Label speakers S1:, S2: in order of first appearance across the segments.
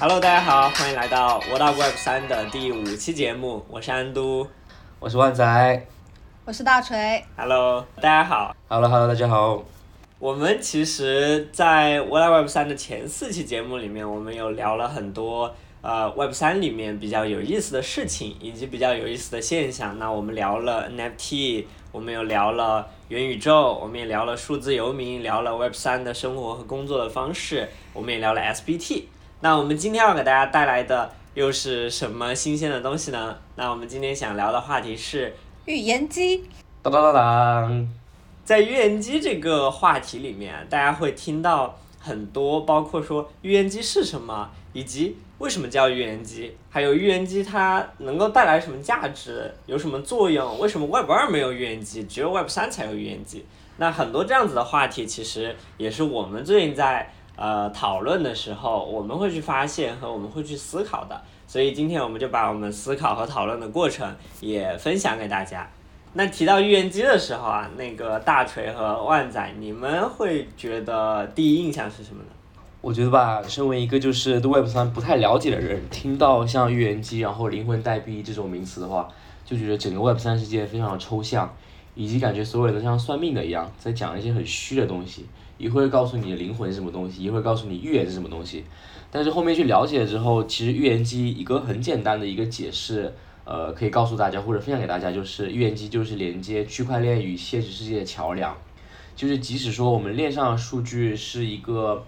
S1: Hello，大家好，欢迎来到 What Up Web 三的第五期节目，我是安都。
S2: 我是万仔。
S3: 我是大锤。
S1: Hello，大家好。
S2: Hello Hello，大家好。
S1: 我们其实，在 What Up Web 三的前四期节目里面，我们有聊了很多呃 Web 三里面比较有意思的事情，以及比较有意思的现象。那我们聊了 NFT，我们又聊了元宇宙，我们也聊了数字游民，聊了 Web 三的生活和工作的方式，我们也聊了 SBT。那我们今天要给大家带来的又是什么新鲜的东西呢？那我们今天想聊的话题是
S3: 预言机，
S2: 当当当当。
S1: 在预言机这个话题里面，大家会听到很多，包括说预言机是什么，以及为什么叫预言机，还有预言机它能够带来什么价值，有什么作用，为什么 Web 二没有预言机，只有 Web 三才有预言机。那很多这样子的话题，其实也是我们最近在呃讨论的时候，我们会去发现和我们会去思考的。所以今天我们就把我们思考和讨论的过程也分享给大家。那提到预言机的时候啊，那个大锤和万仔，你们会觉得第一印象是什么呢？
S2: 我觉得吧，身为一个就是对 Web 三不太了解的人，听到像预言机，然后灵魂代币这种名词的话，就觉得整个 Web 三世界非常的抽象，以及感觉所有人都像算命的一样，在讲一些很虚的东西，一会儿告诉你灵魂是什么东西，一会儿告诉你预言是什么东西。但是后面去了解之后，其实预言机一个很简单的一个解释，呃，可以告诉大家或者分享给大家，就是预言机就是连接区块链与现实世界的桥梁。就是即使说我们链上的数据是一个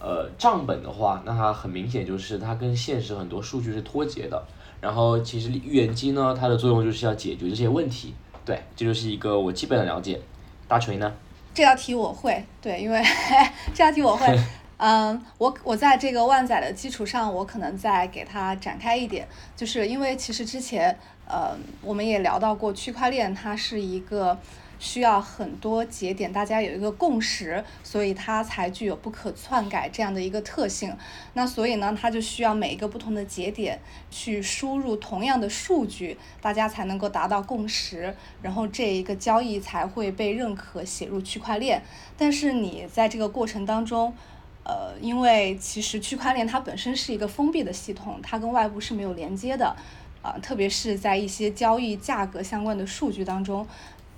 S2: 呃账本的话，那它很明显就是它跟现实很多数据是脱节的。然后其实预言机呢，它的作用就是要解决这些问题。对，这就是一个我基本的了解。大锤呢？
S3: 这道题我会，对，因为 这道题我会。嗯，我我在这个万载的基础上，我可能再给它展开一点，就是因为其实之前，呃，我们也聊到过区块链，它是一个需要很多节点，大家有一个共识，所以它才具有不可篡改这样的一个特性。那所以呢，它就需要每一个不同的节点去输入同样的数据，大家才能够达到共识，然后这一个交易才会被认可写入区块链。但是你在这个过程当中，呃，因为其实区块链它本身是一个封闭的系统，它跟外部是没有连接的，啊、特别是在一些交易价格相关的数据当中，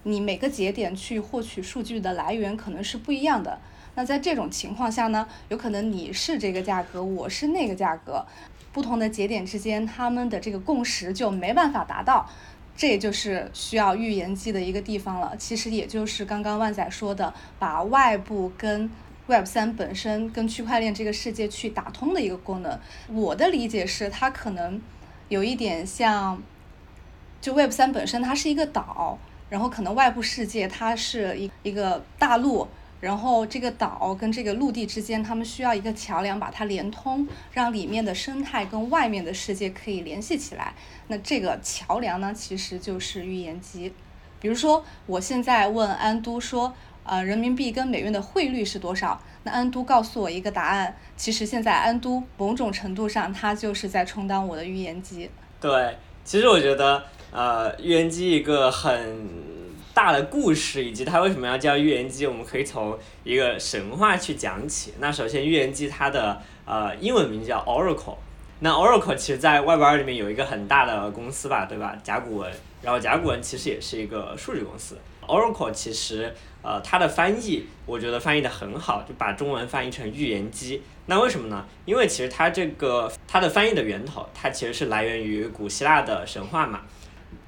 S3: 你每个节点去获取数据的来源可能是不一样的。那在这种情况下呢，有可能你是这个价格，我是那个价格，不同的节点之间他们的这个共识就没办法达到。这也就是需要预言机的一个地方了。其实也就是刚刚万仔说的，把外部跟 Web 三本身跟区块链这个世界去打通的一个功能。我的理解是，它可能有一点像，就 Web 三本身它是一个岛，然后可能外部世界它是一一个大陆。然后这个岛跟这个陆地之间，他们需要一个桥梁把它连通，让里面的生态跟外面的世界可以联系起来。那这个桥梁呢，其实就是预言机。比如说，我现在问安都说，呃，人民币跟美元的汇率是多少？那安都告诉我一个答案。其实现在安都某种程度上，它就是在充当我的预言机。
S1: 对，其实我觉得，呃，预言机一个很大的故事，以及它为什么要叫预言机，我们可以从一个神话去讲起。那首先，预言机它的呃英文名叫 Oracle。那 Oracle 其实在 Web 二里面有一个很大的公司吧，对吧？甲骨文，然后甲骨文其实也是一个数据公司。Oracle 其实呃它的翻译，我觉得翻译的很好，就把中文翻译成预言机。那为什么呢？因为其实它这个它的翻译的源头，它其实是来源于古希腊的神话嘛。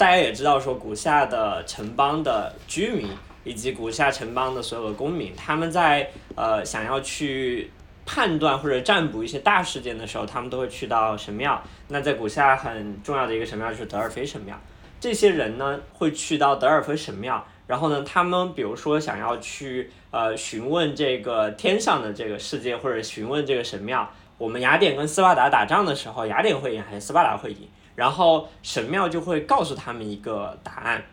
S1: 大家也知道说，古希腊的城邦的居民以及古希腊城邦的所有的公民，他们在呃想要去判断或者占卜一些大事件的时候，他们都会去到神庙。那在古希腊很重要的一个神庙就是德尔菲神庙。这些人呢会去到德尔菲神庙，然后呢，他们比如说想要去呃询问这个天上的这个世界，或者询问这个神庙，我们雅典跟斯巴达打仗的时候，雅典会赢还是斯巴达会赢？然后神庙就会告诉他们一个答案，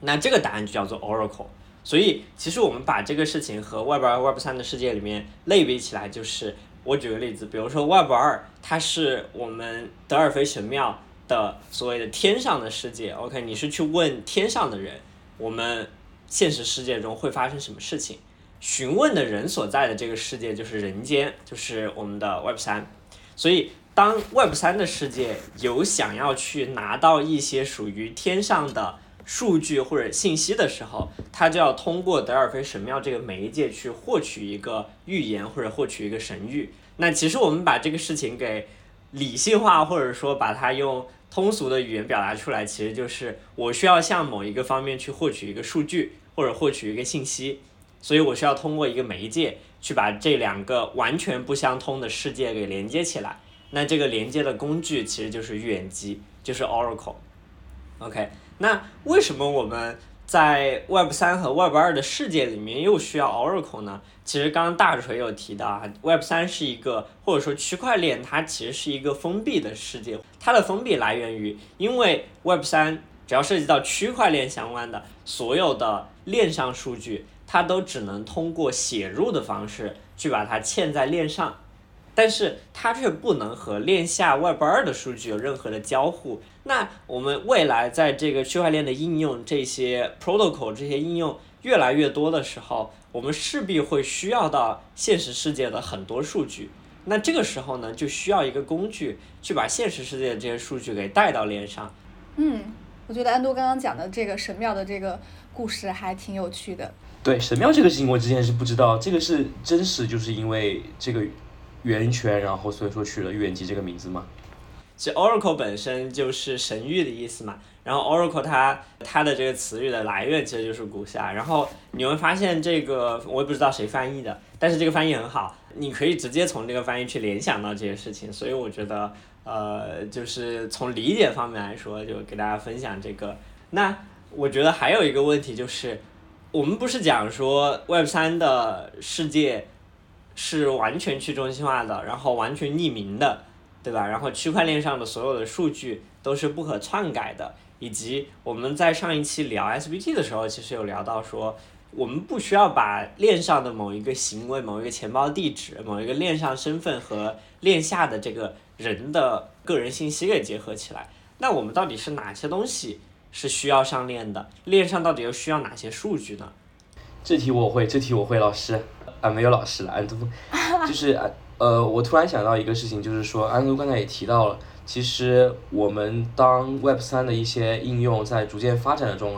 S1: 那这个答案就叫做 Oracle。所以其实我们把这个事情和 Web 二、Web 三的世界里面类比起来，就是我举个例子，比如说 Web 二，它是我们德尔菲神庙的所谓的天上的世界。OK，你是去问天上的人，我们现实世界中会发生什么事情？询问的人所在的这个世界就是人间，就是我们的 Web 三。所以当 Web 三的世界有想要去拿到一些属于天上的数据或者信息的时候，它就要通过德尔菲神庙这个媒介去获取一个预言或者获取一个神谕。那其实我们把这个事情给理性化，或者说把它用通俗的语言表达出来，其实就是我需要向某一个方面去获取一个数据或者获取一个信息，所以我需要通过一个媒介去把这两个完全不相通的世界给连接起来。那这个连接的工具其实就是预言机，就是 Oracle。OK，那为什么我们在 Web 三和 Web 二的世界里面又需要 Oracle 呢？其实刚刚大锤有提到啊，Web 三是一个或者说区块链，它其实是一个封闭的世界。它的封闭来源于，因为 Web 三只要涉及到区块链相关的所有的链上数据，它都只能通过写入的方式去把它嵌在链上。但是它却不能和链下 Web 二的数据有任何的交互。那我们未来在这个区块链的应用，这些 protocol 这些应用越来越多的时候，我们势必会需要到现实世界的很多数据。那这个时候呢，就需要一个工具去把现实世界的这些数据给带到链上。
S3: 嗯，我觉得安多刚刚讲的这个神庙的这个故事还挺有趣的。
S2: 对神庙这个事情，我之前是不知道，这个是真实，就是因为这个。源泉，然后所以说取了预言机这个名字嘛。
S1: 其实 Oracle 本身就是神谕的意思嘛，然后 Oracle 它它的这个词语的来源其实就是古希腊，然后你会发现这个我也不知道谁翻译的，但是这个翻译很好，你可以直接从这个翻译去联想到这些事情，所以我觉得呃就是从理解方面来说，就给大家分享这个。那我觉得还有一个问题就是，我们不是讲说 Web 三的世界。是完全去中心化的，然后完全匿名的，对吧？然后区块链上的所有的数据都是不可篡改的，以及我们在上一期聊 SBT 的时候，其实有聊到说，我们不需要把链上的某一个行为、某一个钱包地址、某一个链上身份和链下的这个人的个人信息给结合起来。那我们到底是哪些东西是需要上链的？链上到底又需要哪些数据呢？
S2: 这题我会，这题我会，老师。啊，没有老师了，安都，就是 呃，我突然想到一个事情，就是说，安都刚才也提到了，其实我们当 Web 三的一些应用在逐渐发展的中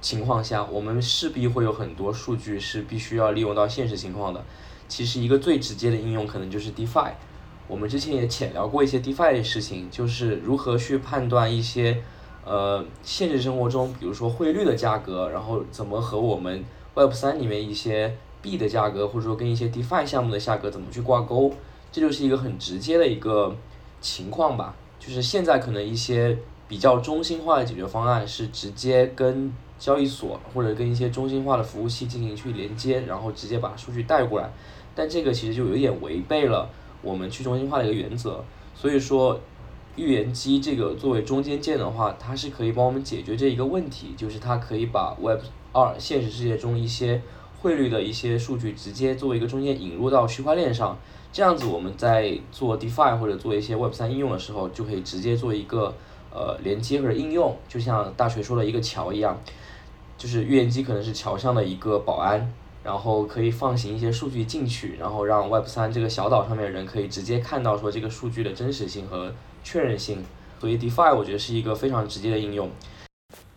S2: 情况下，我们势必会有很多数据是必须要利用到现实情况的。其实一个最直接的应用可能就是 DeFi。我们之前也浅聊过一些 DeFi 的事情，就是如何去判断一些呃现实生活中，比如说汇率的价格，然后怎么和我们 Web 三里面一些币的价格，或者说跟一些 DeFi 项目的价格怎么去挂钩，这就是一个很直接的一个情况吧。就是现在可能一些比较中心化的解决方案是直接跟交易所或者跟一些中心化的服务器进行去连接，然后直接把数据带过来。但这个其实就有点违背了我们去中心化的一个原则。所以说，预言机这个作为中间件的话，它是可以帮我们解决这一个问题，就是它可以把 Web 二现实世界中一些汇率的一些数据直接作为一个中间引入到区块链上，这样子我们在做 DeFi 或者做一些 Web 三应用的时候，就可以直接做一个呃连接或者应用，就像大锤说的一个桥一样，就是预言机可能是桥上的一个保安，然后可以放行一些数据进去，然后让 Web 三这个小岛上面的人可以直接看到说这个数据的真实性和确认性，所以 DeFi 我觉得是一个非常直接的应用。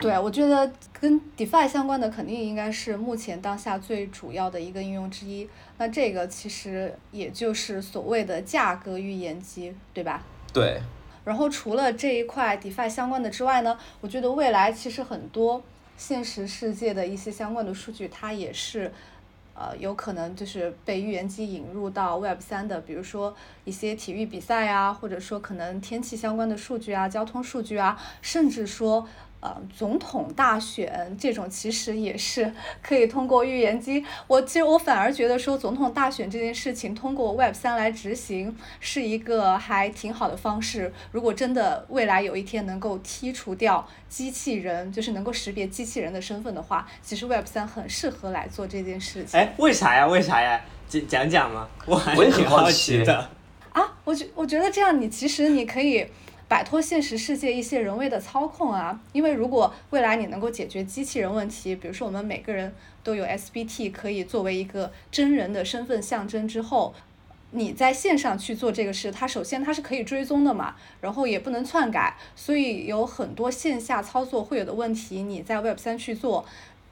S3: 对，我觉得跟 DeFi 相关的肯定应该是目前当下最主要的一个应用之一。那这个其实也就是所谓的价格预言机，对吧？
S2: 对。
S3: 然后除了这一块 DeFi 相关的之外呢，我觉得未来其实很多现实世界的一些相关的数据，它也是呃有可能就是被预言机引入到 Web 三的，比如说一些体育比赛啊，或者说可能天气相关的数据啊、交通数据啊，甚至说。呃，总统大选这种其实也是可以通过预言机。我其实我反而觉得说，总统大选这件事情通过 Web 三来执行是一个还挺好的方式。如果真的未来有一天能够剔除掉机器人，就是能够识别机器人的身份的话，其实 Web 三很适合来做这件事情。
S1: 哎，为啥呀？为啥呀？讲讲讲吗？我还
S2: 是
S1: 挺
S2: 好
S1: 奇的。
S3: 啊，我觉我觉得这样，你其实你可以。摆脱现实世界一些人为的操控啊，因为如果未来你能够解决机器人问题，比如说我们每个人都有 SBT 可以作为一个真人的身份象征之后，你在线上去做这个事，它首先它是可以追踪的嘛，然后也不能篡改，所以有很多线下操作会有的问题，你在 Web 三去做。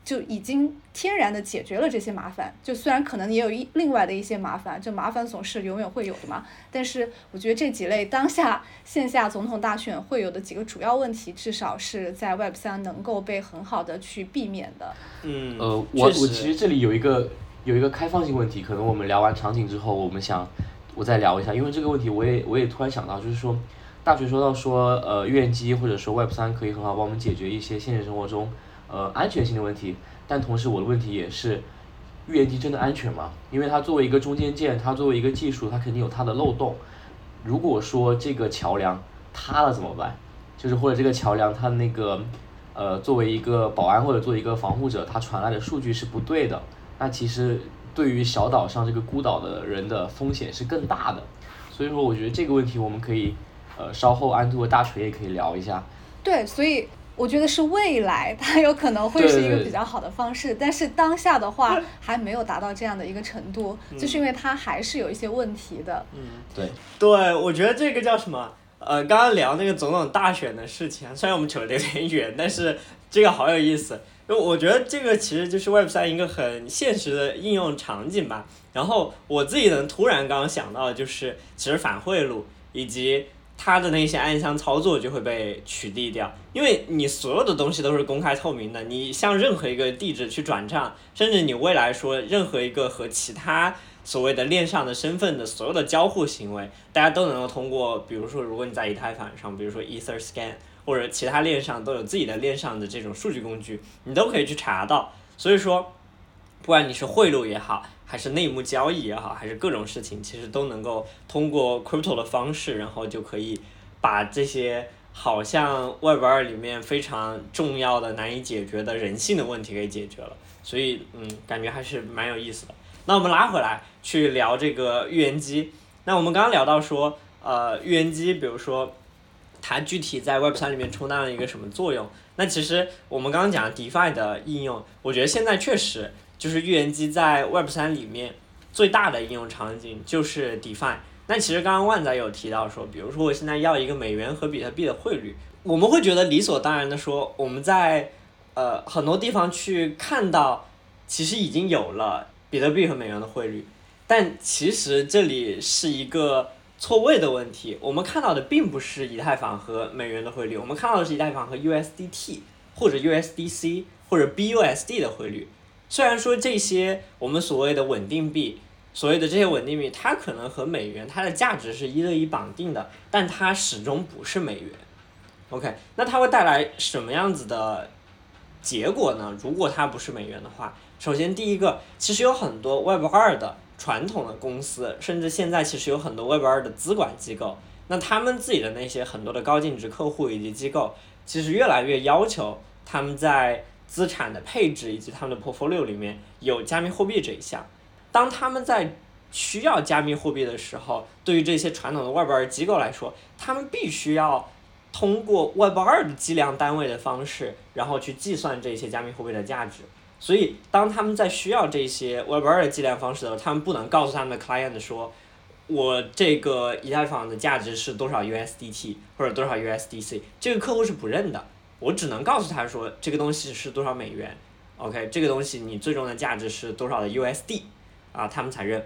S3: 就已经天然的解决了这些麻烦，就虽然可能也有一另外的一些麻烦，就麻烦总是永远会有的嘛。但是我觉得这几类当下线下总统大选会有的几个主要问题，至少是在 Web 三能够被很好的去避免的。
S1: 嗯，
S2: 呃，我我其实这里有一个有一个开放性问题，可能我们聊完场景之后，我们想我再聊一下，因为这个问题我也我也突然想到，就是说大学说到说呃，预言机或者说 Web 三可以很好帮我们解决一些现实生活中。呃，安全性的问题，但同时我的问题也是，预言机真的安全吗？因为它作为一个中间件，它作为一个技术，它肯定有它的漏洞。如果说这个桥梁塌了怎么办？就是或者这个桥梁它那个，呃，作为一个保安或者作为一个防护者，它传来的数据是不对的，那其实对于小岛上这个孤岛的人的风险是更大的。所以说，我觉得这个问题我们可以，呃，稍后安兔和大锤也可以聊一下。
S3: 对，所以。我觉得是未来，它有可能会是一个比较好的方式，但是当下的话 还没有达到这样的一个程度，就是因为它还是有一些问题的。
S1: 嗯，
S2: 对，
S1: 对，我觉得这个叫什么？呃，刚刚聊那个总统大选的事情，虽然我们扯得有点远，但是这个好有意思，因为我觉得这个其实就是 Web 三一个很现实的应用场景吧。然后我自己能突然刚刚想到的，就是其实反贿赂以及。它的那些暗箱操作就会被取缔掉，因为你所有的东西都是公开透明的，你向任何一个地址去转账，甚至你未来说任何一个和其他所谓的链上的身份的所有的交互行为，大家都能够通过，比如说如果你在以太坊上，比如说 EtherScan 或者其他链上都有自己的链上的这种数据工具，你都可以去查到。所以说，不管你是贿赂也好。还是内幕交易也好，还是各种事情，其实都能够通过 crypto 的方式，然后就可以把这些好像 Web 二里面非常重要的、难以解决的人性的问题给解决了。所以，嗯，感觉还是蛮有意思的。那我们拉回来去聊这个预言机。那我们刚刚聊到说，呃，预言机，比如说它具体在 Web 三里面充当了一个什么作用？那其实我们刚刚讲 DeFi 的应用，我觉得现在确实。就是预言机在 Web 三里面最大的应用场景就是 Define。那其实刚刚万仔有提到说，比如说我现在要一个美元和比特币的汇率，我们会觉得理所当然的说，我们在呃很多地方去看到，其实已经有了比特币和美元的汇率。但其实这里是一个错位的问题，我们看到的并不是以太坊和美元的汇率，我们看到的是以太坊和 USDT 或者 USDC 或者 BUSD 的汇率。虽然说这些我们所谓的稳定币，所谓的这些稳定币，它可能和美元它的价值是一对一绑定的，但它始终不是美元。OK，那它会带来什么样子的结果呢？如果它不是美元的话，首先第一个，其实有很多 Web 二的传统的公司，甚至现在其实有很多 Web 二的资管机构，那他们自己的那些很多的高净值客户以及机构，其实越来越要求他们在资产的配置以及他们的 portfolio 里面有加密货币这一项，当他们在需要加密货币的时候，对于这些传统的 Web 二机构来说，他们必须要通过 Web 二的计量单位的方式，然后去计算这些加密货币的价值。所以，当他们在需要这些 Web 二的计量方式的时候，他们不能告诉他们的 client 说，我这个以太坊的价值是多少 USDT 或者多少 USDC，这个客户是不认的。我只能告诉他说这个东西是多少美元，OK，这个东西你最终的价值是多少的 USD，啊，他们才认。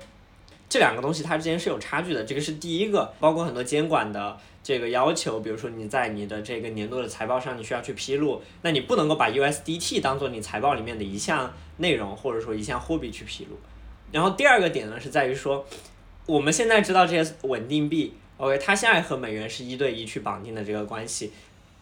S1: 这两个东西它之间是有差距的，这个是第一个，包括很多监管的这个要求，比如说你在你的这个年度的财报上你需要去披露，那你不能够把 USDT 当做你财报里面的一项内容或者说一项货币去披露。然后第二个点呢是在于说，我们现在知道这些稳定币，OK，它现在和美元是一对一去绑定的这个关系。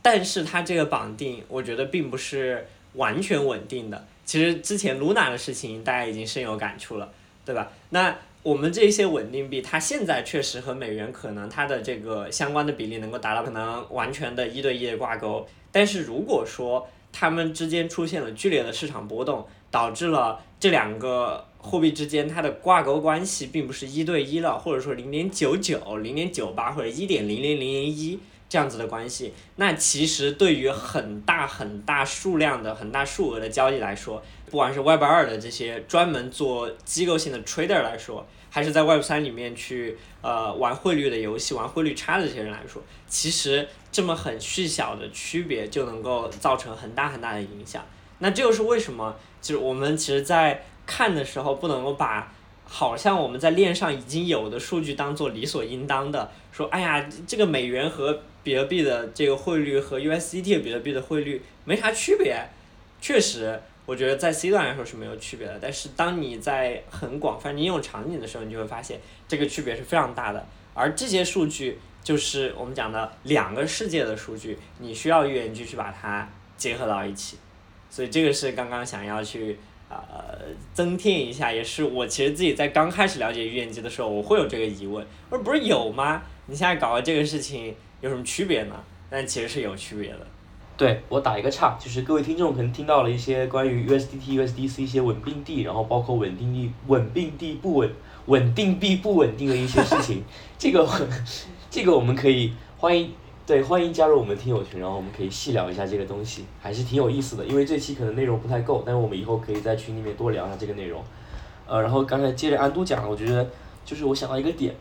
S1: 但是它这个绑定，我觉得并不是完全稳定的。其实之前 Luna 的事情，大家已经深有感触了，对吧？那我们这些稳定币，它现在确实和美元可能它的这个相关的比例能够达到可能完全的一对一的挂钩。但是如果说它们之间出现了剧烈的市场波动，导致了这两个货币之间它的挂钩关系并不是一对一了，或者说零点九九、零点九八或者一点零零零零一。这样子的关系。那其实对于很大很大数量的、很大数额的交易来说，不管是 Web 二的这些专门做机构性的 trader 来说，还是在 Web 三里面去呃玩汇率的游戏、玩汇率差的这些人来说，其实这么很细小的区别就能够造成很大很大的影响。那这就是为什么，就是我们其实，在看的时候不能够把好像我们在链上已经有的数据当做理所应当的，说哎呀，这个美元和比特币的这个汇率和 USDT 比特币的汇率没啥区别，确实。我觉得在 C 端来说是没有区别的，但是当你在很广泛应用场景的时候，你就会发现这个区别是非常大的。而这些数据就是我们讲的两个世界的数据，你需要预言机去把它结合到一起。所以这个是刚刚想要去呃增添一下，也是我其实自己在刚开始了解预言机的时候，我会有这个疑问，我说不是有吗？你现在搞的这个事情有什么区别呢？但其实是有区别的。
S2: 对我打一个岔，就是各位听众可能听到了一些关于 USDT、USDC 一些稳定币，然后包括稳定币、稳定币不稳、稳定币不稳定的一些事情。这个 这个我们可以欢迎对欢迎加入我们听友群，然后我们可以细聊一下这个东西，还是挺有意思的。因为这期可能内容不太够，但是我们以后可以在群里面多聊一下这个内容。呃，然后刚才接着安都讲，我觉得就是我想到一个点，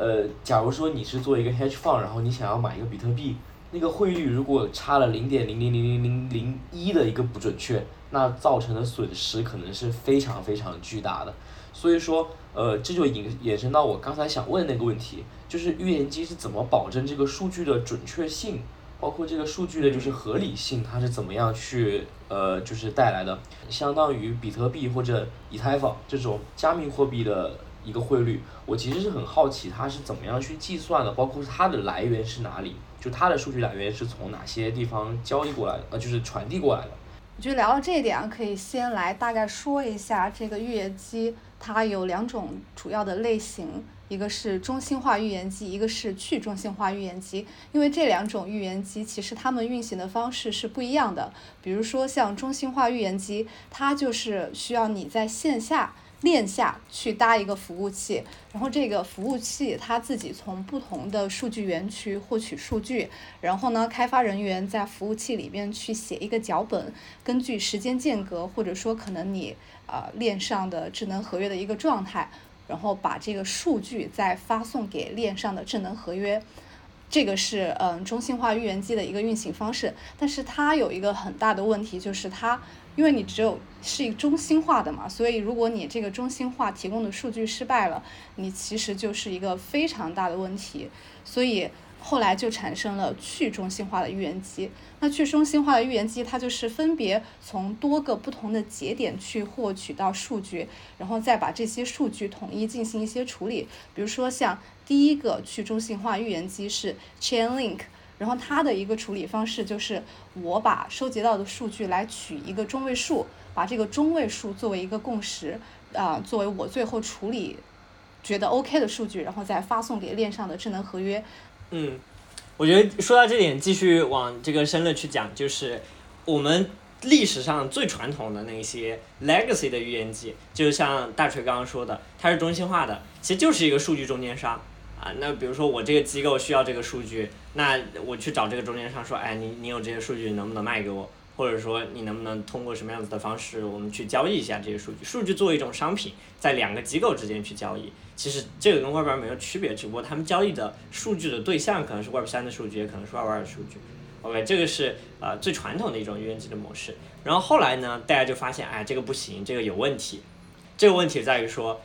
S2: 呃，假如说你是做一个 hedge fund，然后你想要买一个比特币。那个汇率如果差了零点零零零零零零一的一个不准确，那造成的损失可能是非常非常巨大的。所以说，呃，这就引衍生到我刚才想问那个问题，就是预言机是怎么保证这个数据的准确性，包括这个数据的就是合理性，它是怎么样去呃就是带来的？相当于比特币或者以太坊这种加密货币的一个汇率，我其实是很好奇它是怎么样去计算的，包括它的来源是哪里？就它的数据来源是从哪些地方交易过来的？呃，就是传递过来的。
S3: 我觉得聊到这一点啊，可以先来大概说一下这个预言机，它有两种主要的类型，一个是中心化预言机，一个是去中心化预言机。因为这两种预言机其实它们运行的方式是不一样的。比如说像中心化预言机，它就是需要你在线下。链下去搭一个服务器，然后这个服务器它自己从不同的数据园区获取数据，然后呢，开发人员在服务器里边去写一个脚本，根据时间间隔或者说可能你呃链上的智能合约的一个状态，然后把这个数据再发送给链上的智能合约，这个是嗯中心化预言机的一个运行方式，但是它有一个很大的问题就是它。因为你只有是一个中心化的嘛，所以如果你这个中心化提供的数据失败了，你其实就是一个非常大的问题。所以后来就产生了去中心化的预言机。那去中心化的预言机，它就是分别从多个不同的节点去获取到数据，然后再把这些数据统一进行一些处理。比如说像第一个去中心化预言机是 Chainlink。然后它的一个处理方式就是，我把收集到的数据来取一个中位数，把这个中位数作为一个共识，啊，作为我最后处理觉得 OK 的数据，然后再发送给链上的智能合约。
S1: 嗯，我觉得说到这点，继续往这个深了去讲，就是我们历史上最传统的那些 legacy 的预言机，就像大锤刚刚说的，它是中心化的，其实就是一个数据中间商。啊，那比如说我这个机构需要这个数据，那我去找这个中间商说，哎，你你有这些数据，能不能卖给我？或者说你能不能通过什么样子的方式，我们去交易一下这些数据？数据作为一种商品，在两个机构之间去交易，其实这个跟 Web 二没有区别，只不过他们交易的数据的对象可能是 Web 三的数据，也可能是 Web 二的数据。OK，这个是呃最传统的一种预言机的模式。然后后来呢，大家就发现，哎，这个不行，这个有问题。这个问题在于说，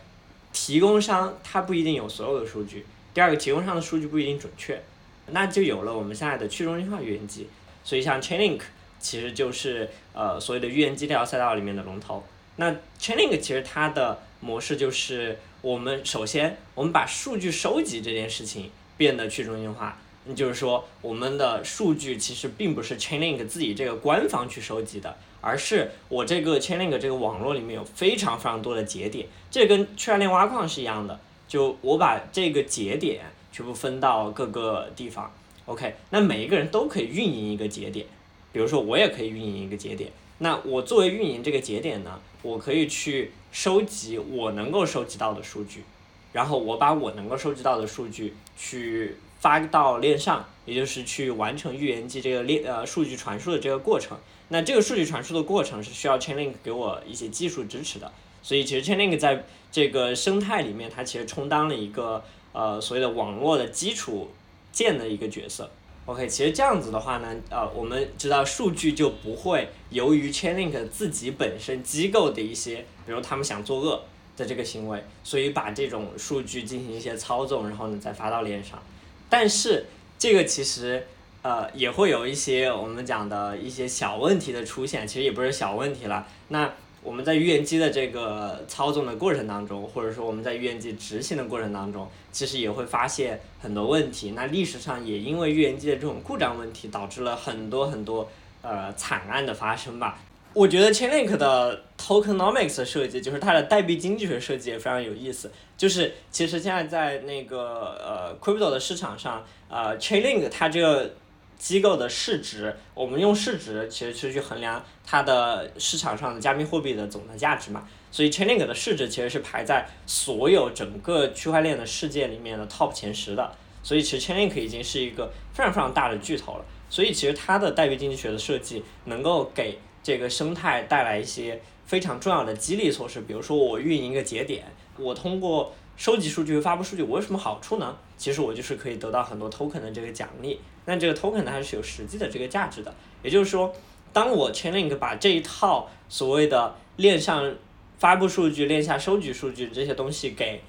S1: 提供商他不一定有所有的数据。第二个，提供上的数据不一定准确，那就有了我们现在的去中心化预言机。所以像 Chainlink 其实就是呃所谓的预言机这条赛道里面的龙头。那 Chainlink 其实它的模式就是，我们首先我们把数据收集这件事情变得去中心化，就是说我们的数据其实并不是 Chainlink 自己这个官方去收集的，而是我这个 Chainlink 这个网络里面有非常非常多的节点，这跟区块链挖矿是一样的。就我把这个节点全部分到各个地方，OK，那每一个人都可以运营一个节点，比如说我也可以运营一个节点。那我作为运营这个节点呢，我可以去收集我能够收集到的数据，然后我把我能够收集到的数据去发到链上，也就是去完成预言机这个链呃数据传输的这个过程。那这个数据传输的过程是需要 Chainlink 给我一些技术支持的，所以其实 Chainlink 在这个生态里面，它其实充当了一个呃所谓的网络的基础建的一个角色。OK，其实这样子的话呢，呃，我们知道数据就不会由于 Chainlink 自己本身机构的一些，比如他们想作恶的这个行为，所以把这种数据进行一些操纵，然后呢再发到链上。但是这个其实呃也会有一些我们讲的一些小问题的出现，其实也不是小问题了。那我们在预言机的这个操纵的过程当中，或者说我们在预言机执行的过程当中，其实也会发现很多问题。那历史上也因为预言机的这种故障问题，导致了很多很多呃惨案的发生吧。我觉得 Chainlink 的 tokenomics 设计，就是它的代币经济学设计也非常有意思。就是其实现在在那个呃 crypto 的市场上，呃 Chainlink 它这个机构的市值，我们用市值其实是去衡量它的市场上的加密货币的总的价值嘛。所以 Chainlink 的市值其实是排在所有整个区块链的世界里面的 top 前十的。所以其实 Chainlink 已经是一个非常非常大的巨头了。所以其实它的代币经济学的设计能够给这个生态带来一些非常重要的激励措施。比如说我运营一个节点，我通过收集数据发布数据，我有什么好处呢？其实我就是可以得到很多 token 的这个奖励。那这个 token 呢，它是有实际的这个价值的。也就是说，当我 Chainlink 把这一套所谓的链上发布数据、链下收集数据这些东西给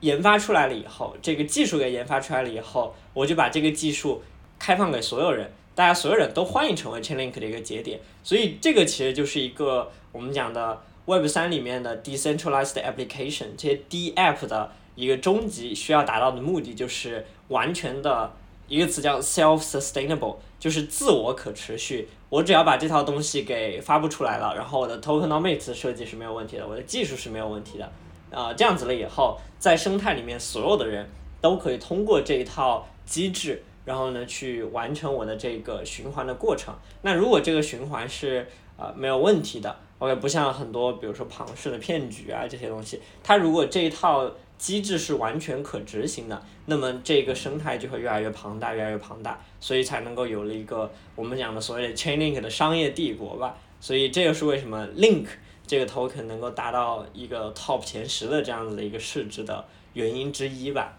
S1: 研发出来了以后，这个技术给研发出来了以后，我就把这个技术开放给所有人，大家所有人都欢迎成为 Chainlink 的一个节点。所以这个其实就是一个我们讲的 Web 三里面的 decentralized application，这些 D app 的一个终极需要达到的目的，就是完全的一个词叫 self sustainable，就是自我可持续。我只要把这套东西给发布出来了，然后我的 tokenomics 设计是没有问题的，我的技术是没有问题的。啊、这样子了以后，在生态里面所有的人都可以通过这一套机制，然后呢去完成我的这个循环的过程。那如果这个循环是呃没有问题的，OK，不像很多比如说庞氏的骗局啊这些东西，它如果这一套机制是完全可执行的，那么这个生态就会越来越庞大，越来越庞大，所以才能够有了一个我们讲的所谓的 Chainlink 的商业帝国吧。所以这个是为什么 Link 这个 token 能够达到一个 top 前十的这样子的一个市值的原因之一吧。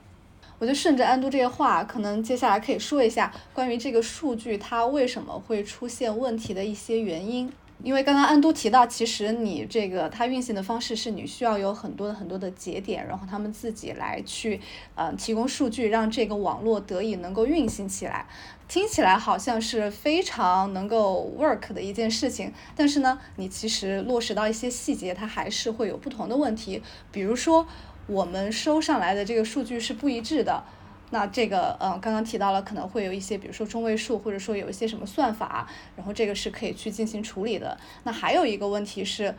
S3: 我就顺着安都这些话，可能接下来可以说一下关于这个数据它为什么会出现问题的一些原因。因为刚刚安都提到，其实你这个它运行的方式是你需要有很多的很多的节点，然后他们自己来去呃提供数据，让这个网络得以能够运行起来。听起来好像是非常能够 work 的一件事情，但是呢，你其实落实到一些细节，它还是会有不同的问题。比如说，我们收上来的这个数据是不一致的，那这个嗯，刚刚提到了可能会有一些，比如说中位数，或者说有一些什么算法，然后这个是可以去进行处理的。那还有一个问题是，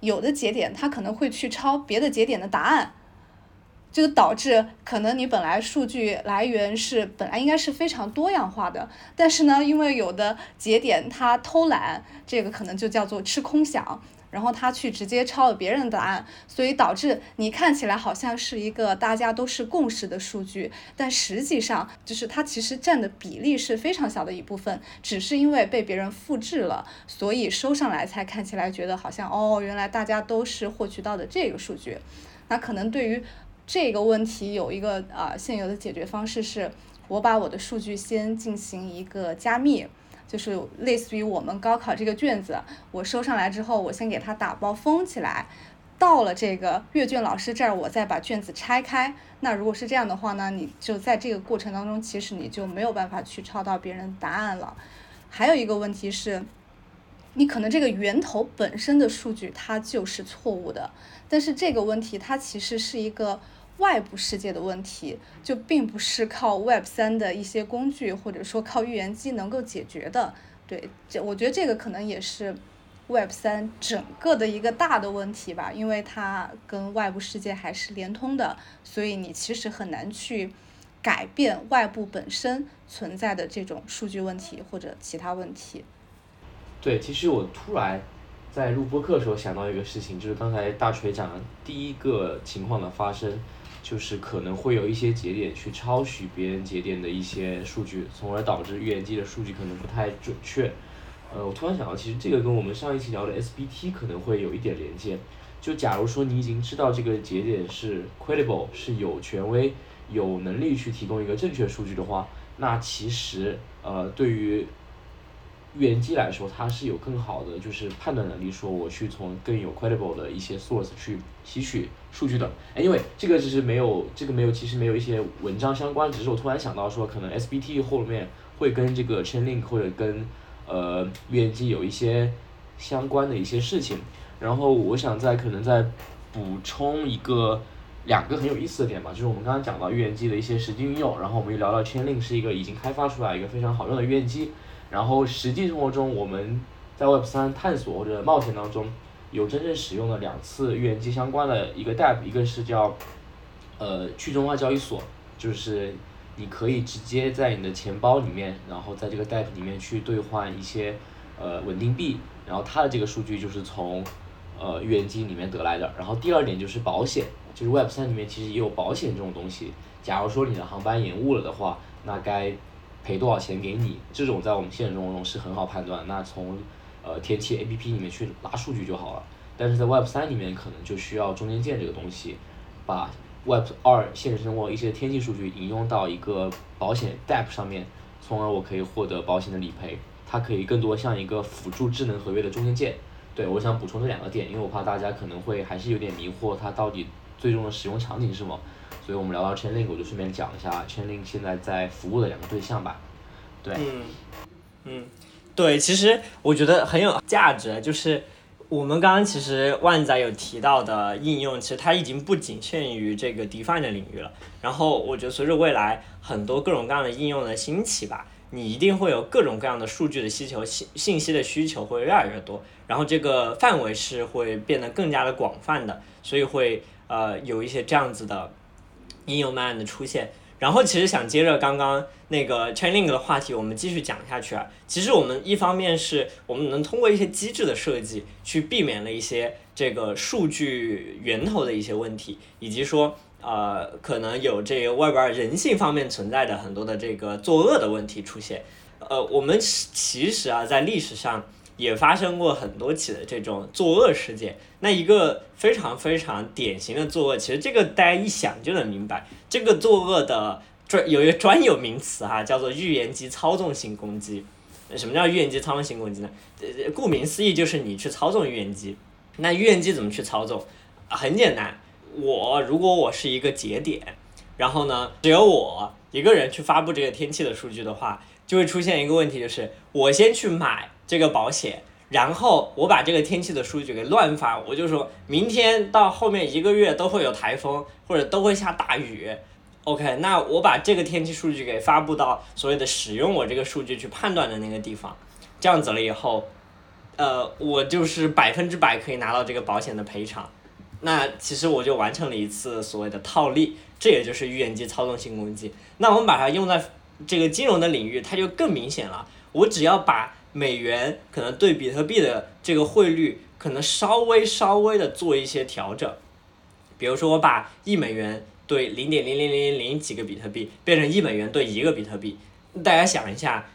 S3: 有的节点它可能会去抄别的节点的答案。这个导致可能你本来数据来源是本来应该是非常多样化的，但是呢，因为有的节点它偷懒，这个可能就叫做吃空饷，然后他去直接抄了别人的答案，所以导致你看起来好像是一个大家都是共识的数据，但实际上就是它其实占的比例是非常小的一部分，只是因为被别人复制了，所以收上来才看起来觉得好像哦，原来大家都是获取到的这个数据，那可能对于这个问题有一个啊、现有的解决方式是，我把我的数据先进行一个加密，就是类似于我们高考这个卷子，我收上来之后，我先给它打包封起来，到了这个阅卷老师这儿，我再把卷子拆开。那如果是这样的话呢，你就在这个过程当中，其实你就没有办法去抄到别人答案了。还有一个问题是。你可能这个源头本身的数据它就是错误的，但是这个问题它其实是一个外部世界的问题，就并不是靠 Web 三的一些工具或者说靠预言机能够解决的。对，这我觉得这个可能也是 Web 三整个的一个大的问题吧，因为它跟外部世界还是连通的，所以你其实很难去改变外部本身存在的这种数据问题或者其他问题。
S2: 对，其实我突然在录播课的时候想到一个事情，就是刚才大锤讲的第一个情况的发生，就是可能会有一些节点去抄袭别人节点的一些数据，从而导致预言机的数据可能不太准确。呃，我突然想到，其实这个跟我们上一期聊的 SBT 可能会有一点连接。就假如说你已经知道这个节点是 credible，是有权威、有能力去提供一个正确数据的话，那其实呃对于预言机来说，它是有更好的就是判断能力，说我去从更有 credible 的一些 source 去吸取数据的。Anyway，这个只是没有这个没有其实没有一些文章相关，只是我突然想到说，可能 SBT 后面会跟这个 Chainlink 或者跟呃预言机有一些相关的一些事情。然后我想再可能再补充一个两个很有意思的点吧，就是我们刚刚讲到预言机的一些实际运用，然后我们又聊到 Chainlink 是一个已经开发出来一个非常好用的预言机。然后实际生活中，我们在 Web 三探索或者冒险当中，有真正使用的两次预言机相关的一个 DApp，一个是叫呃去中心化交易所，就是你可以直接在你的钱包里面，然后在这个 DApp 里面去兑换一些呃稳定币，然后它的这个数据就是从呃预言机里面得来的。然后第二点就是保险，就是 Web 三里面其实也有保险这种东西。假如说你的航班延误了的话，那该赔多少钱给你？这种在我们现实生活中是很好判断。那从呃天气 A P P 里面去拉数据就好了。但是在 Web 三里面可能就需要中间件这个东西，把 Web 二现实生活一些天气数据引用到一个保险 DApp 上面，从而我可以获得保险的理赔。它可以更多像一个辅助智能合约的中间件。对我想补充这两个点，因为我怕大家可能会还是有点迷惑，它到底最终的使用场景是什么。所以我们聊到 Chainlink，我就顺便讲一下 Chainlink 现在在服务的两个对象吧。对。
S1: 嗯，嗯，对，其实我觉得很有价值，就是我们刚刚其实万载有提到的应用，其实它已经不仅限于这个 DeFi 的领域了。然后我觉得随着未来很多各种各样的应用的兴起吧，你一定会有各种各样的数据的需求，信信息的需求会越来越多，然后这个范围是会变得更加的广泛的，所以会呃有一些这样子的。应用慢慢的出现，然后其实想接着刚刚那个 Chainlink 的话题，我们继续讲下去啊。其实我们一方面是我们能通过一些机制的设计，去避免了一些这个数据源头的一些问题，以及说呃可能有这个外边人性方面存在的很多的这个作恶的问题出现。呃，我们其实啊在历史上。也发生过很多起的这种作恶事件。那一个非常非常典型的作恶，其实这个大家一想就能明白，这个作恶的专有一个专有名词哈，叫做预言机操纵性攻击。什么叫预言机操纵性攻击呢？呃，顾名思义就是你去操纵预言机。那预言机怎么去操纵？很简单，我如果我是一个节点，然后呢，只有我一个人去发布这个天气的数据的话，就会出现一个问题，就是我先去买。这个保险，然后我把这个天气的数据给乱发，我就说明天到后面一个月都会有台风或者都会下大雨，OK，那我把这个天气数据给发布到所谓的使用我这个数据去判断的那个地方，这样子了以后，呃，我就是百分之百可以拿到这个保险的赔偿，那其实我就完成了一次所谓的套利，这也就是预言机操纵性攻击。那我们把它用在这个金融的领域，它就更明显了，我只要把美元可能对比特币的这个汇率可能稍微稍微的做一些调整，比如说我把一美元兑零点零零零零几个比特币变成一美元兑一个比特币，大家想一下，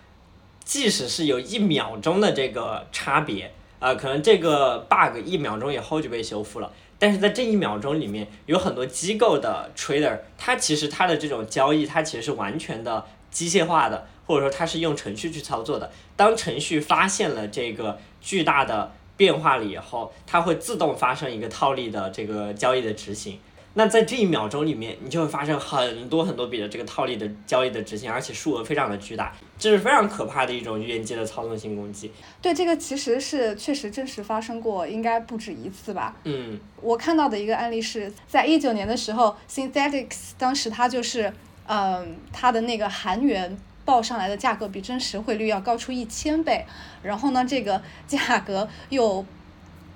S1: 即使是有一秒钟的这个差别，啊，可能这个 bug 一秒钟以后就被修复了，但是在这一秒钟里面，有很多机构的 trader，它其实它的这种交易，它其实是完全的机械化的。或者说它是用程序去操作的，当程序发现了这个巨大的变化了以后，它会自动发生一个套利的这个交易的执行。那在这一秒钟里面，你就会发生很多很多笔的这个套利的交易的执行，而且数额非常的巨大，这是非常可怕的一种预言机的操纵性攻击。
S3: 对，这个其实是确实真实发生过，应该不止一次吧。
S1: 嗯，
S3: 我看到的一个案例是在一九年的时候，Synthetics 当时它就是，嗯，它的那个韩元。报上来的价格比真实汇率要高出一千倍，然后呢，这个价格又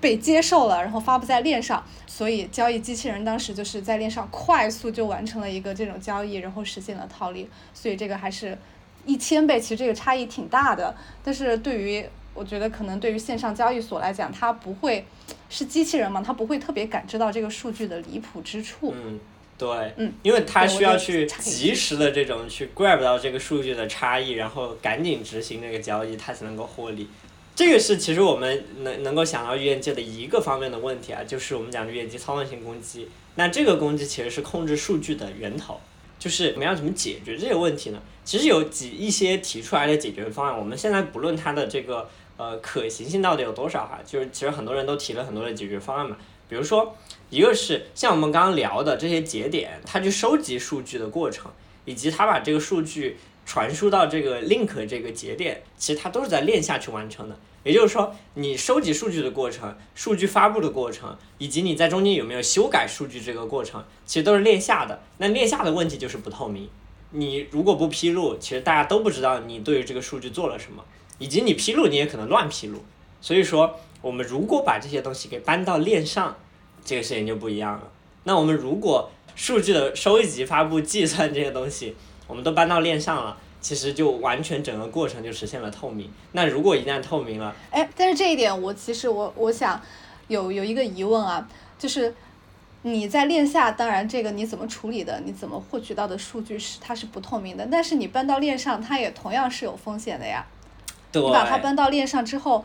S3: 被接受了，然后发布在链上，所以交易机器人当时就是在链上快速就完成了一个这种交易，然后实现了套利。所以这个还是一千倍，其实这个差异挺大的。但是对于我觉得可能对于线上交易所来讲，它不会是机器人嘛，它不会特别感知到这个数据的离谱之处。
S1: 嗯，对，
S3: 嗯，
S1: 因为它需要去及时的这种去 grab 到这个数据的差异，然后赶紧执行这个交易，它才能够获利。这个是其实我们能能够想到预言界的一个方面的问题啊，就是我们讲的预言机操纵性攻击。那这个攻击其实是控制数据的源头，就是我们要怎么解决这个问题呢？其实有几一些提出来的解决方案，我们现在不论它的这个呃可行性到底有多少哈，就是其实很多人都提了很多的解决方案嘛，比如说一个是像我们刚刚聊的这些节点，它去收集数据的过程，以及它把这个数据传输到这个 link 这个节点，其实它都是在链下去完成的。也就是说，你收集数据的过程、数据发布的过程，以及你在中间有没有修改数据这个过程，其实都是链下的。那链下的问题就是不透明。你如果不披露，其实大家都不知道你对于这个数据做了什么，以及你披露你也可能乱披露。所以说，我们如果把这些东西给搬到链上，这个事情就不一样了。那我们如果数据的收集、发布、计算这些东西，我们都搬到链上了，其实就完全整个过程就实现了透明。那如果一旦透明了，
S3: 哎，但是这一点我其实我我想有有一个疑问啊，就是你在链下，当然这个你怎么处理的，你怎么获取到的数据是它是不透明的，但是你搬到链上，它也同样是有风险的呀。
S1: 对，
S3: 你把它搬到链上之后，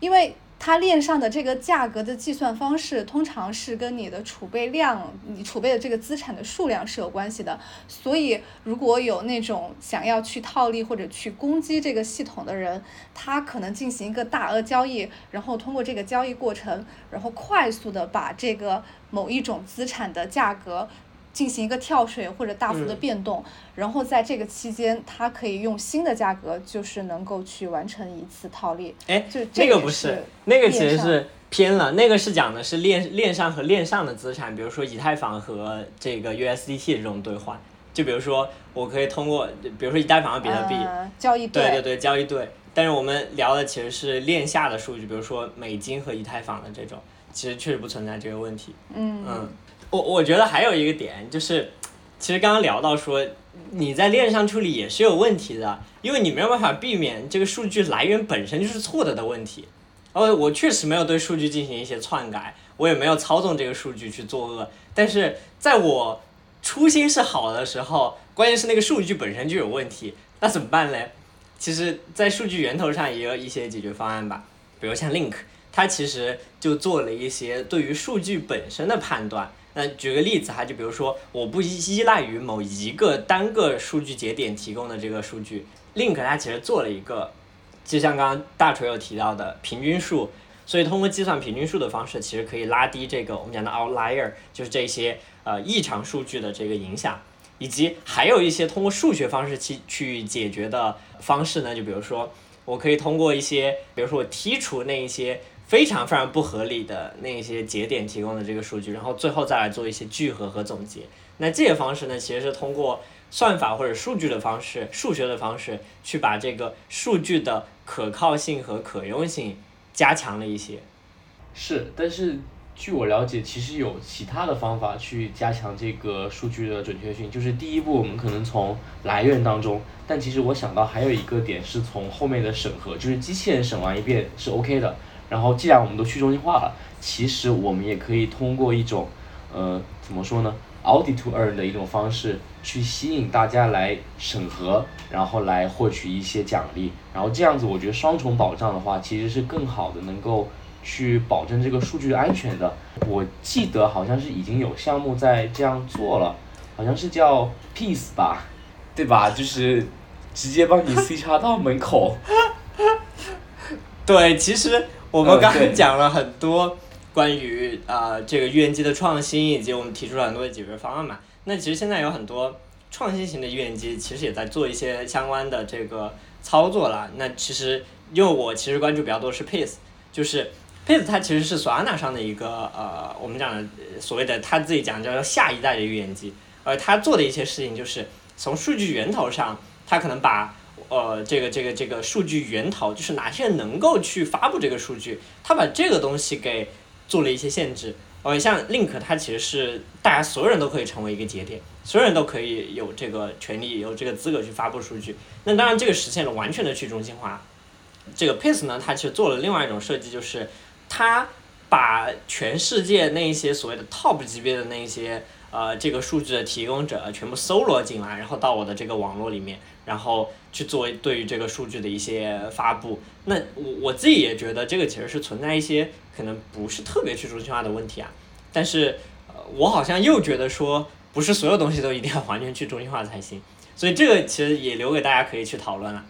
S3: 因为它链上的这个价格的计算方式，通常是跟你的储备量、你储备的这个资产的数量是有关系的。所以，如果有那种想要去套利或者去攻击这个系统的人，他可能进行一个大额交易，然后通过这个交易过程，然后快速的把这个某一种资产的价格。进行一个跳水或者大幅的
S1: 嗯
S3: 变动，然后在这个期间，它可以用新的价格，就是能够去完成一次套利。
S1: 哎
S3: 就，这
S1: 那个不
S3: 是
S1: 那个其实是偏了，那个是讲的是链链上和链上的资产，比如说以太坊和这个 USDT 这种兑换。就比如说，我可以通过，比如说以太坊和比特币，
S3: 呃、交易
S1: 对对对，交易对。但是我们聊的其实是链下的数据，比如说美金和以太坊的这种，其实确实不存在这个问题。
S3: 嗯
S1: 嗯，我我觉得还有一个点就是，其实刚刚聊到说，你在链上处理也是有问题的，因为你没有办法避免这个数据来源本身就是错的的问题。哦，我确实没有对数据进行一些篡改，我也没有操纵这个数据去作恶，但是在我初心是好的时候，关键是那个数据本身就有问题，那怎么办嘞？其实，在数据源头上也有一些解决方案吧，比如像 Link，它其实就做了一些对于数据本身的判断。那举个例子哈，就比如说，我不依依赖于某一个单个数据节点提供的这个数据，Link 它其实做了一个，就像刚刚大锤有提到的平均数，所以通过计算平均数的方式，其实可以拉低这个我们讲的 outlier，就是这些呃异常数据的这个影响。以及还有一些通过数学方式去去解决的方式呢，就比如说，我可以通过一些，比如说我剔除那一些非常非常不合理的那些节点提供的这个数据，然后最后再来做一些聚合和总结。那这些方式呢，其实是通过算法或者数据的方式、数学的方式，去把这个数据的可靠性和可用性加强了一些。
S2: 是，但是据我了解，其实有其他的方法去加强这个数据的准确性。就是第一步，我们可能从来源当中，但其实我想到还有一个点是从后面的审核，就是机器人审完一遍是 OK 的。然后既然我们都去中心化了，其实我们也可以通过一种，呃，怎么说呢，audit to earn 的一种方式去吸引大家来审核，然后来获取一些奖励。然后这样子，我觉得双重保障的话，其实是更好的能够。去保证这个数据安全的。我记得好像是已经有项目在这样做了，好像是叫 Peace 吧，对吧？就是直接帮你 C 叉到门口。
S1: 对，其实我们刚才讲了很多关于啊、呃这个预言机的创新，以及我们提出了很多的解决方案嘛。那其实现在有很多创新型的预言机，其实也在做一些相关的这个操作了。那其实因为我其实关注比较多是 Pace，就是 Pace 它其实是 s o a n a 上的一个呃我们讲的所谓的他自己讲叫下一代的预言机，而他做的一些事情就是从数据源头上，他可能把呃，这个这个这个数据源头，就是哪些人能够去发布这个数据，他把这个东西给做了一些限制。呃，像 Link 它其实是大家所有人都可以成为一个节点，所有人都可以有这个权利、有这个资格去发布数据。那当然，这个实现了完全的去中心化。这个 Pace 呢，它其实做了另外一种设计，就是它把全世界那一些所谓的 Top 级别的那一些呃这个数据的提供者全部搜罗进来，然后到我的这个网络里面，然后去做对于这个数据的一些发布。那我我自己也觉得这个其实是存在一些可能不是特别去中心化的问题啊，但是呃我好像又觉得说不是所有东西都一定要完全去中心化才行，所以这个其实也留给大家可以去讨论了。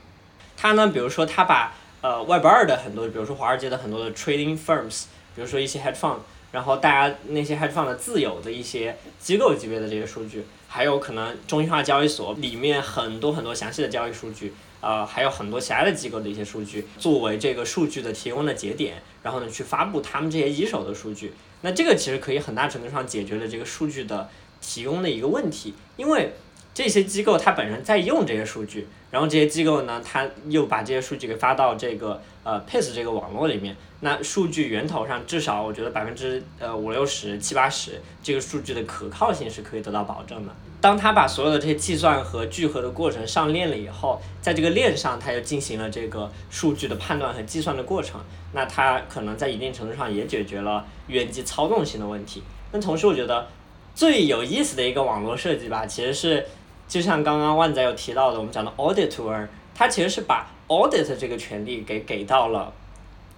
S1: 他呢，比如说他把呃 Web 二的很多，比如说华尔街的很多的 trading firms，比如说一些 hedge fund，然后大家那些 hedge fund 的自有的一些机构级别的这些数据，还有可能中心化交易所里面很多很多详细的交易数据，呃，还有很多其他的机构的一些数据，作为这个数据的提供的节点，然后呢去发布他们这些一手的数据。那这个其实可以很大程度上解决了这个数据的提供的一个问题，因为这些机构它本身在用这些数据，然后这些机构呢，它又把这些数据给发到这个呃 PACE 这个网络里面，那数据源头上至少我觉得百分之呃五六十七八十这个数据的可靠性是可以得到保证的。当他把所有的这些计算和聚合的过程上链了以后，在这个链上，它又进行了这个数据的判断和计算的过程，那它可能在一定程度上也解决了原机操纵性的问题。那同时，我觉得最有意思的一个网络设计吧，其实是就像刚刚万仔有提到的，我们讲的 auditor，它其实是把 audit 这个权利给给到了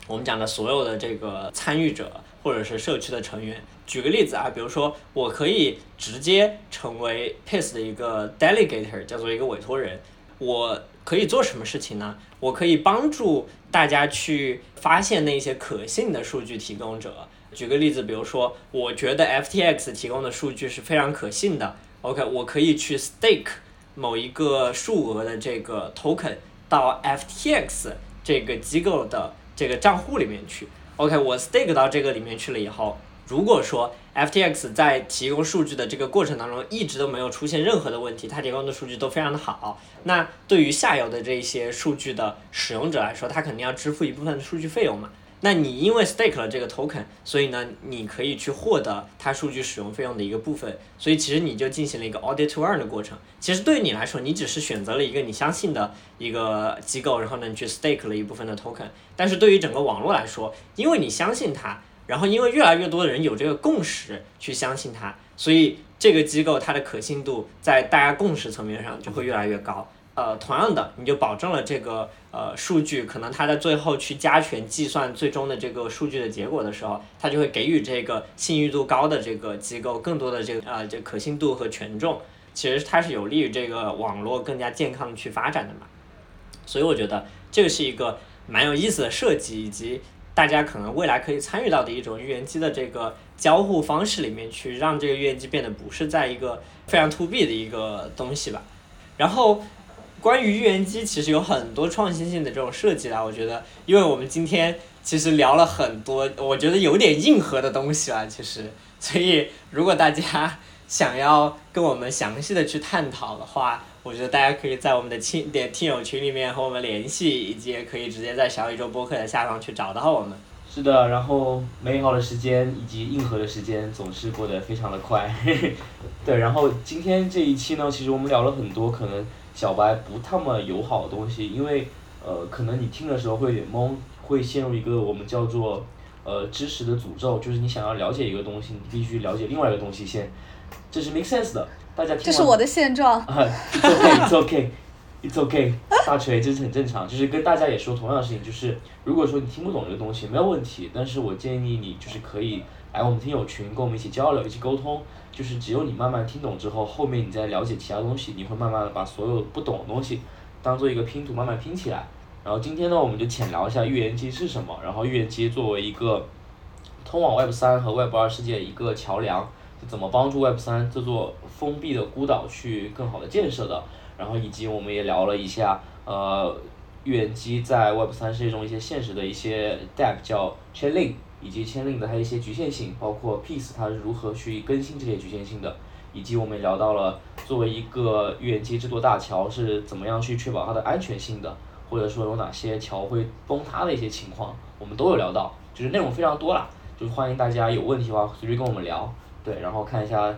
S1: 我们讲的所有的这个参与者或者是社区的成员。举个例子啊，比如说我可以直接成为 PACE 的一个 delegator，叫做一个委托人。我可以做什么事情呢？我可以帮助大家去发现那些可信的数据提供者。举个例子，比如说，我觉得 FTX 提供的数据是非常可信的。OK，我可以去 stake 某一个数额的这个 token 到 FTX 这个机构的这个账户里面去。OK，我 stake 到这个里面去了以后，如果说 FTX 在提供数据的这个过程当中一直都没有出现任何的问题，它提供的数据都非常的好，那对于下游的这些数据的使用者来说，他肯定要支付一部分的数据费用嘛。那你因为 stake 了这个 token，所以呢，你可以去获得它数据使用费用的一个部分，所以其实你就进行了一个 audit to earn 的过程。其实对于你来说，你只是选择了一个你相信的一个机构，然后呢，你去 stake 了一部分的 token。但是对于整个网络来说，因为你相信它，然后因为越来越多的人有这个共识去相信它，所以这个机构它的可信度在大家共识层面上就会越来越高。呃，同样的，你就保证了这个呃数据，可能它在最后去加权计算最终的这个数据的结果的时候，它就会给予这个信誉度高的这个机构更多的这个呃这可信度和权重。其实它是有利于这个网络更加健康的去发展的嘛。所以我觉得这个是一个蛮有意思的设计，以及大家可能未来可以参与到的一种预言机的这个交互方式里面去，让这个预言机变得不是在一个非常 to B 的一个东西吧。然后。关于预言机，其实有很多创新性的这种设计啦。我觉得，因为我们今天其实聊了很多，我觉得有点硬核的东西啊，其实，所以如果大家 想要跟我们详细的去探讨的话，我觉得大家可以在我们的亲点听友群里面和我们联系，以及也可以直接在小宇宙播客的下方去找到我们。
S2: 是的，然后美好的时间以及硬核的时间总是过得非常的快。对，然后今天这一期呢，其实我们聊了很多可能。小白不那么友好的东西，因为呃，可能你听的时候会有点懵，会陷入一个我们叫做呃知识的诅咒，就是你想要了解一个东西，你必须了解另外一个东西先，这是 make sense 的，大家听。
S3: 这是我的现状。
S2: It's okay, it's okay, it's okay。大锤，这是很正常，就是跟大家也说同样的事情，就是如果说你听不懂这个东西没有问题，但是我建议你就是可以来我们听友群跟我们一起交流，一起沟通。就是只有你慢慢听懂之后，后面你再了解其他东西，你会慢慢的把所有不懂的东西当做一个拼图慢慢拼起来。然后今天呢，我们就浅聊一下预言机是什么。然后预言机作为一个通往 Web 三和 Web 二世界一个桥梁，怎么帮助 Web 三这座封闭的孤岛去更好的建设的。然后以及我们也聊了一下，呃，预言机在 Web 三世界中一些现实的一些 Debt 叫 Chainlink。以及签令的它一些局限性，包括 Peace 它是如何去更新这些局限性的，以及我们聊到了作为一个预言机这座大桥是怎么样去确保它的安全性的，或者说有哪些桥会崩塌的一些情况，我们都有聊到，就是内容非常多啦，就是欢迎大家有问题的话随时跟我们聊，对，然后看一下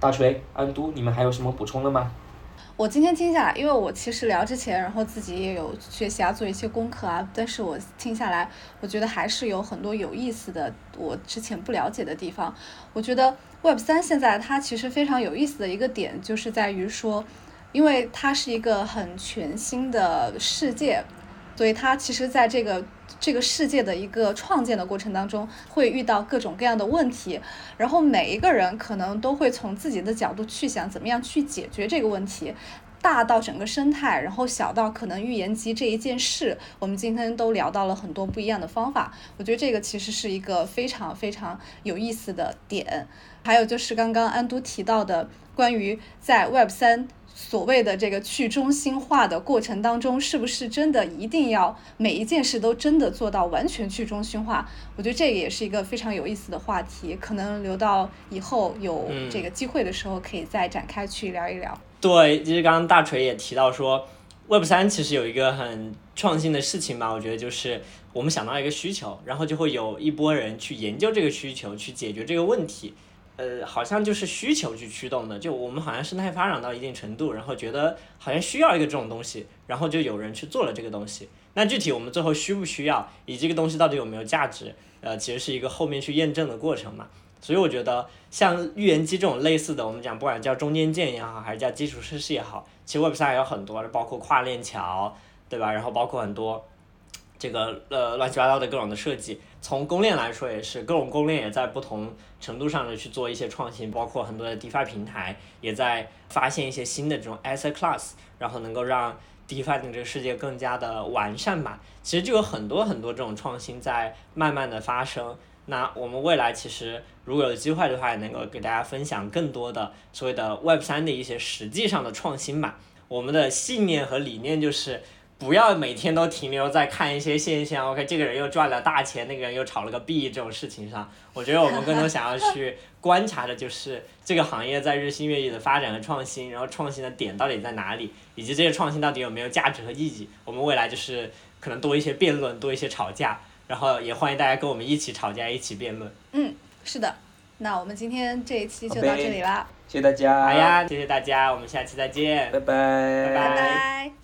S2: 大锤、安都，你们还有什么补充的吗？
S3: 我今天听下来，因为我其实聊之前，然后自己也有学习啊，做一些功课啊，但是我听下来，我觉得还是有很多有意思的，我之前不了解的地方。我觉得 Web 三现在它其实非常有意思的一个点，就是在于说，因为它是一个很全新的世界，所以它其实在这个。这个世界的一个创建的过程当中，会遇到各种各样的问题，然后每一个人可能都会从自己的角度去想怎么样去解决这个问题，大到整个生态，然后小到可能预言机这一件事，我们今天都聊到了很多不一样的方法，我觉得这个其实是一个非常非常有意思的点。还有就是刚刚安都提到的关于在 Web 三。所谓的这个去中心化的过程当中，是不是真的一定要每一件事都真的做到完全去中心化？我觉得这个也是一个非常有意思的话题，可能留到以后有这个机会的时候可以再展开去聊一聊。
S1: 对，其实刚刚大锤也提到说，Web 三其实有一个很创新的事情吧，我觉得就是我们想到一个需求，然后就会有一波人去研究这个需求，去解决这个问题。呃，好像就是需求去驱动的，就我们好像生态发展到一定程度，然后觉得好像需要一个这种东西，然后就有人去做了这个东西。那具体我们最后需不需要，以这个东西到底有没有价值，呃，其实是一个后面去验证的过程嘛。所以我觉得像预言机这种类似的，我们讲不管叫中间件也好，还是叫基础设施也好，其实 Web 三还有很多，包括跨链桥，对吧？然后包括很多。这个呃乱七八糟的各种的设计，从公链来说也是，各种公链也在不同程度上的去做一些创新，包括很多的 DeFi 平台也在发现一些新的这种 Asset Class，然后能够让 DeFi 的这个世界更加的完善吧。其实就有很多很多这种创新在慢慢的发生。那我们未来其实如果有机会的话，也能够给大家分享更多的所谓的 Web 三的一些实际上的创新吧。我们的信念和理念就是。不要每天都停留在看一些现象，OK，这个人又赚了大钱，那个人又炒了个币这种事情上。我觉得我们更多想要去观察的就是这个行业在日新月异的发展和创新，然后创新的点到底在哪里，以及这些创新到底有没有价值和意义。我们未来就是可能多一些辩论，多一些吵架，然后也欢迎大家跟我们一起吵架，一起辩论。
S3: 嗯，是的，那我们今天这一期就到这里啦，
S2: 谢谢大家。
S1: 好呀，谢谢大家，我们下期再见，
S2: 拜拜，
S1: 拜拜。